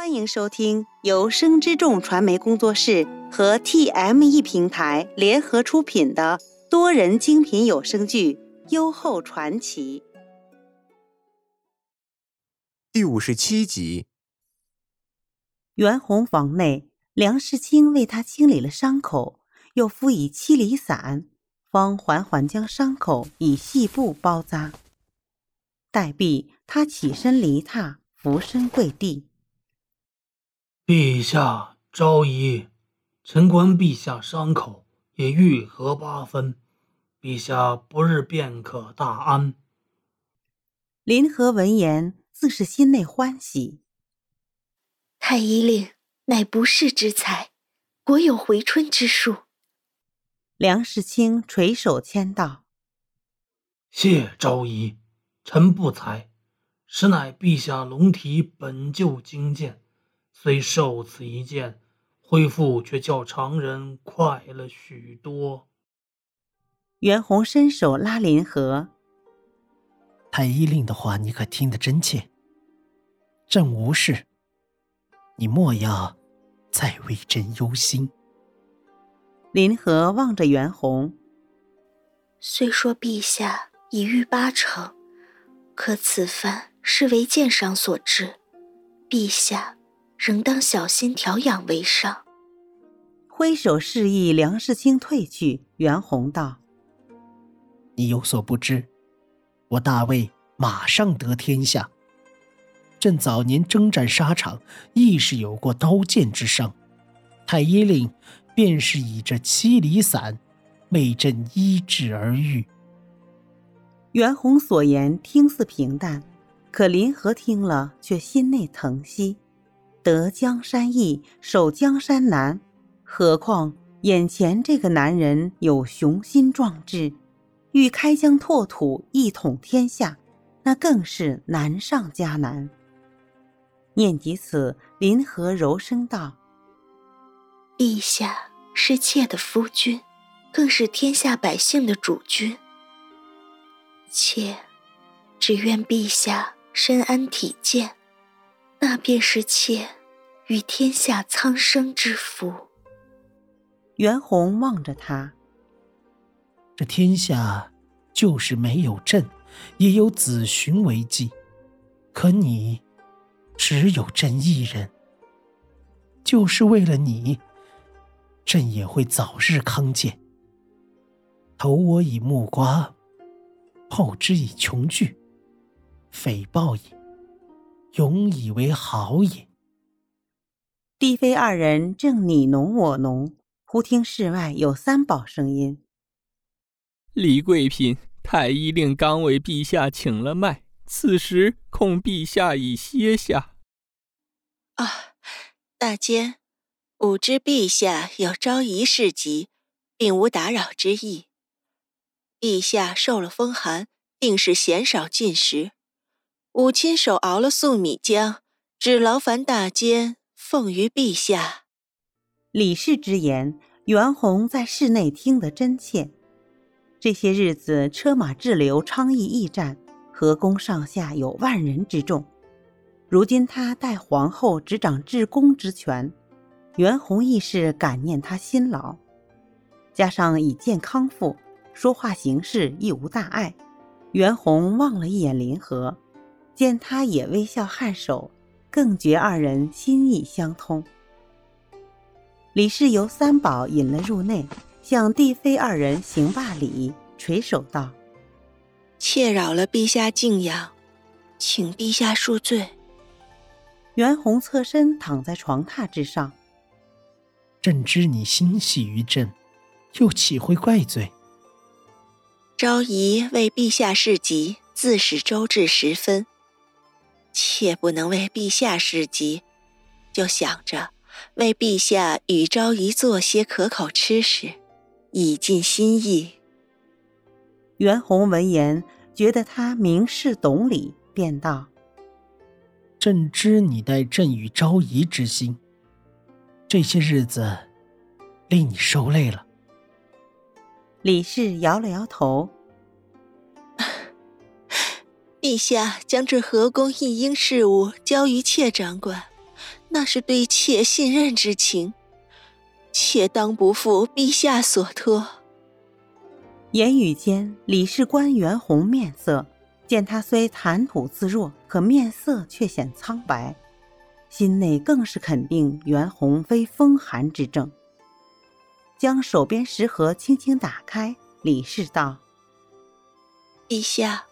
欢迎收听由生之众传媒工作室和 TME 平台联合出品的多人精品有声剧《优厚传奇》第五十七集。袁弘房内，梁世清为他清理了伤口，又敷以七厘散，方缓缓将伤口以细布包扎。待毕，他起身离榻，俯身跪地。陛下昭仪，臣观陛下伤口也愈合八分，陛下不日便可大安。林和闻言，自是心内欢喜。太医令乃不世之才，果有回春之术。梁世清垂手谦道：“谢昭仪，臣不才，实乃陛下龙体本就精健。”虽受此一剑，恢复却较常人快了许多。袁弘伸手拉林和，太医令的话，你可听得真切。朕无事，你莫要再为朕忧心。林和望着袁弘，虽说陛下已愈八成，可此番是为剑伤所致，陛下。仍当小心调养为上。挥手示意梁世清退去。袁弘道：“你有所不知，我大魏马上得天下。朕早年征战沙场，亦是有过刀剑之伤。太医令便是以这七里散为朕医治而愈。”袁弘所言听似平淡，可林和听了却心内疼惜。得江山易，守江山难。何况眼前这个男人有雄心壮志，欲开疆拓土、一统天下，那更是难上加难。念及此，林和柔声道：“陛下是妾的夫君，更是天下百姓的主君。妾只愿陛下身安体健。”那便是妾与天下苍生之福。袁弘望着他，这天下就是没有朕，也有子寻为继，可你只有朕一人。就是为了你，朕也会早日康健。投我以木瓜，报之以琼琚，匪报矣。永以为好也。帝妃二人正你侬我侬，忽听室外有三宝声音：“李贵嫔，太医令刚为陛下请了脉，此时恐陛下已歇下。”啊，大监，吾知陛下有昭仪事急，并无打扰之意。陛下受了风寒，定是嫌少进食。吾亲手熬了粟米浆，只劳烦大监奉于陛下。李氏之言，袁弘在室内听得真切。这些日子车马滞留，昌邑驿站，河宫上下有万人之众。如今他代皇后执掌治宫之权，袁弘亦是感念他辛劳，加上已见康复，说话行事亦无大碍。袁弘望了一眼林和。见他也微笑颔首，更觉二人心意相通。李氏由三宝引了入内，向帝妃二人行罢礼，垂手道：“妾扰了陛下静养，请陛下恕罪。”袁弘侧身躺在床榻之上。朕知你心系于朕，又岂会怪罪？昭仪为陛下侍疾，自始周至十分。妾不能为陛下事急，就想着为陛下与昭仪做些可口吃食，以尽心意。袁弘闻言，觉得他明事懂理，便道：“朕知你待朕与昭仪之心，这些日子令你受累了。”李氏摇了摇头。陛下将这河宫一应事务交于妾掌管，那是对妾信任之情，妾当不负陛下所托。言语间，李氏官袁弘面色见他虽谈吐自若，可面色却显苍白，心内更是肯定袁弘非风寒之症。将手边食盒轻轻打开，李氏道：“陛下，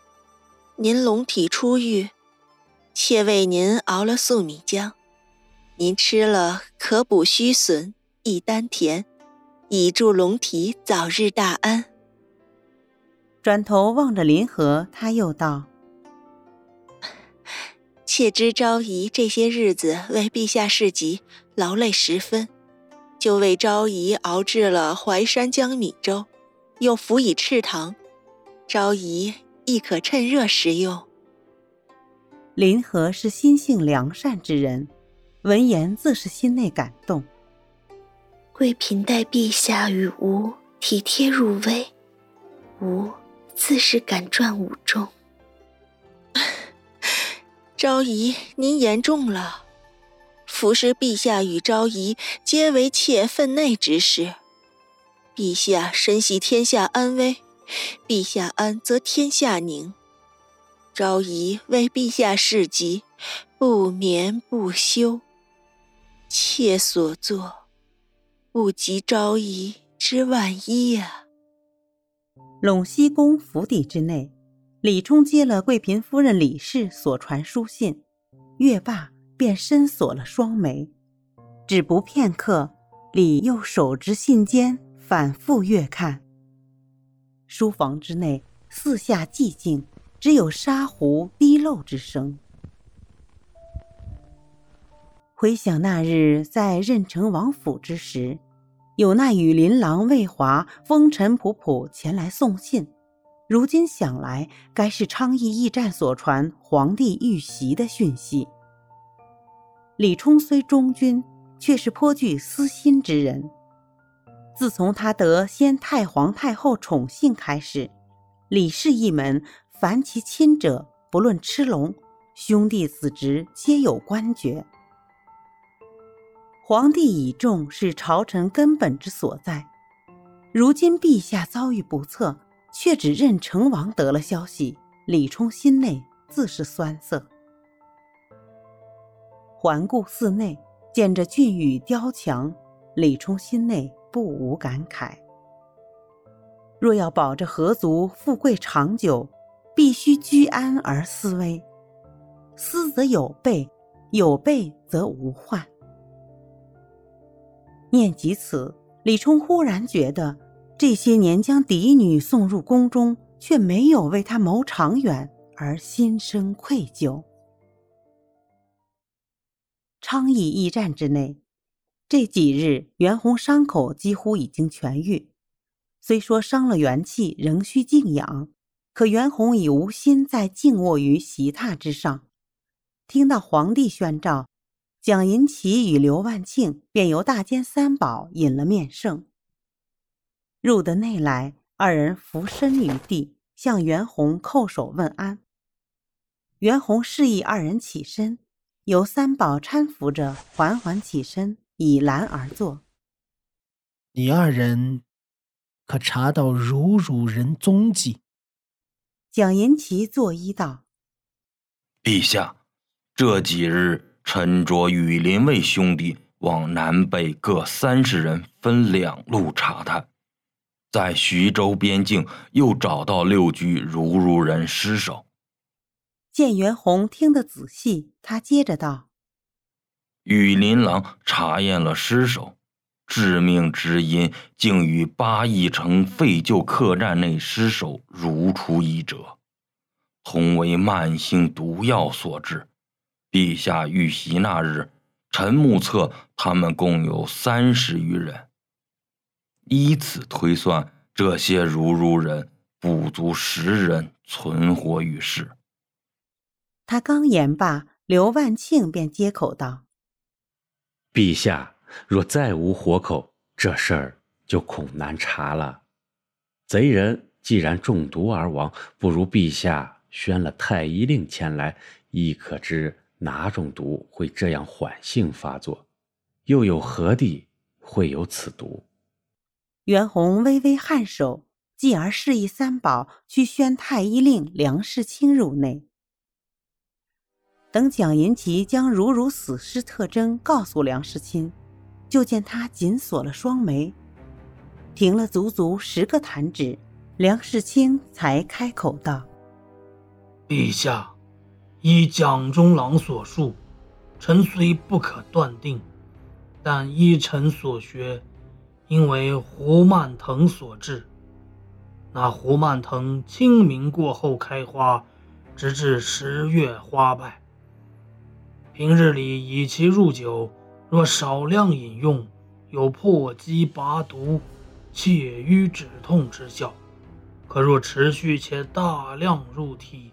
您龙体初愈，妾为您熬了粟米浆，您吃了可补虚损，益丹田，以助龙体早日大安。”转头望着林和，他又道：“妾知昭仪这些日子为陛下侍疾，劳累十分。”就为昭仪熬制了淮山江米粥，又辅以赤糖，昭仪亦可趁热食用。林和是心性良善之人，闻言自是心内感动。贵嫔待陛下与吾体贴入微，吾自是敢传吾中。昭仪，您言重了。服侍陛下与昭仪，皆为妾分内之事。陛下深系天下安危，陛下安则天下宁。昭仪为陛下事急，不眠不休。妾所做，不及昭仪之万一呀。陇西宫府邸之内，李冲接了贵嫔夫人李氏所传书信，阅罢。便深锁了双眉，只不片刻，李又手执信笺，反复阅看。书房之内四下寂静，只有沙壶滴漏之声。回想那日在任城王府之时，有那羽林郎魏华风尘仆仆前来送信，如今想来，该是昌邑驿站所传皇帝遇袭的讯息。李冲虽忠君，却是颇具私心之人。自从他得先太皇太后宠幸开始，李氏一门凡其亲者，不论吃龙，兄弟子侄皆有官爵。皇帝倚重是朝臣根本之所在。如今陛下遭遇不测，却只任成王得了消息，李冲心内自是酸涩。环顾寺内，见着俊宇雕墙，李冲心内不无感慨。若要保着何族富贵长久，必须居安而思危。思则有备，有备则无患。念及此，李冲忽然觉得，这些年将嫡女送入宫中，却没有为他谋长远，而心生愧疚。昌邑驿站之内，这几日袁弘伤口几乎已经痊愈，虽说伤了元气，仍需静养，可袁弘已无心再静卧于席榻之上。听到皇帝宣召，蒋银奇与刘万庆便由大监三宝引了面圣，入得内来，二人伏身于地，向袁弘叩首问安。袁弘示意二人起身。由三宝搀扶着，缓缓起身，倚栏而坐。你二人可查到如汝人踪迹？蒋银奇作揖道：“陛下，这几日臣着羽林卫兄弟往南北各三十人，分两路查探，在徐州边境又找到六具如汝人尸首。”见袁弘听得仔细，他接着道：“羽林郎查验了尸首，致命之因竟与八义城废旧客栈内尸首如出一辙，同为慢性毒药所致。陛下遇袭那日，臣目测他们共有三十余人，依此推算，这些如如人不足十人存活于世。”他刚言罢，刘万庆便接口道：“陛下若再无活口，这事儿就恐难查了。贼人既然中毒而亡，不如陛下宣了太医令前来，亦可知哪种毒会这样缓性发作？又有何地会有此毒？袁弘微微颔首，继而示意三宝去宣太医令梁世清入内。等蒋银奇将如如死尸特征告诉梁世清，就见他紧锁了双眉，停了足足十个弹指，梁世清才开口道：“陛下，依蒋中郎所述，臣虽不可断定，但依臣所学，因为胡蔓藤所致。那胡蔓藤清明过后开花，直至十月花败。”平日里以其入酒，若少量饮用，有破积拔毒、泻瘀止痛之效；可若持续且大量入体，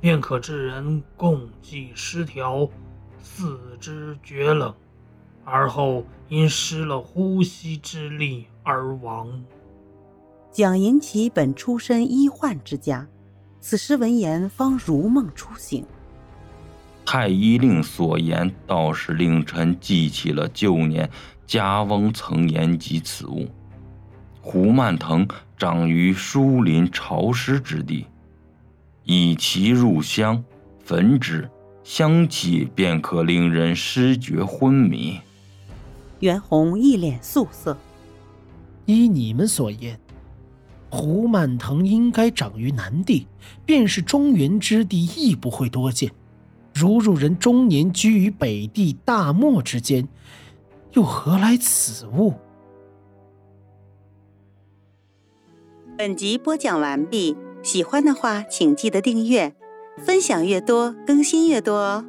便可致人共济失调，四肢厥冷，而后因失了呼吸之力而亡。蒋银奇本出身医患之家，此时闻言方如梦初醒。太医令所言，倒是令臣记起了旧年家翁曾言及此物。胡蔓藤长于疏林潮湿之地，以其入香，焚之，香气便可令人失觉昏迷。袁弘一脸肃色。依你们所言，胡蔓藤应该长于南地，便是中原之地，亦不会多见。如入人中年居于北地大漠之间，又何来此物？本集播讲完毕，喜欢的话请记得订阅，分享越多更新越多哦。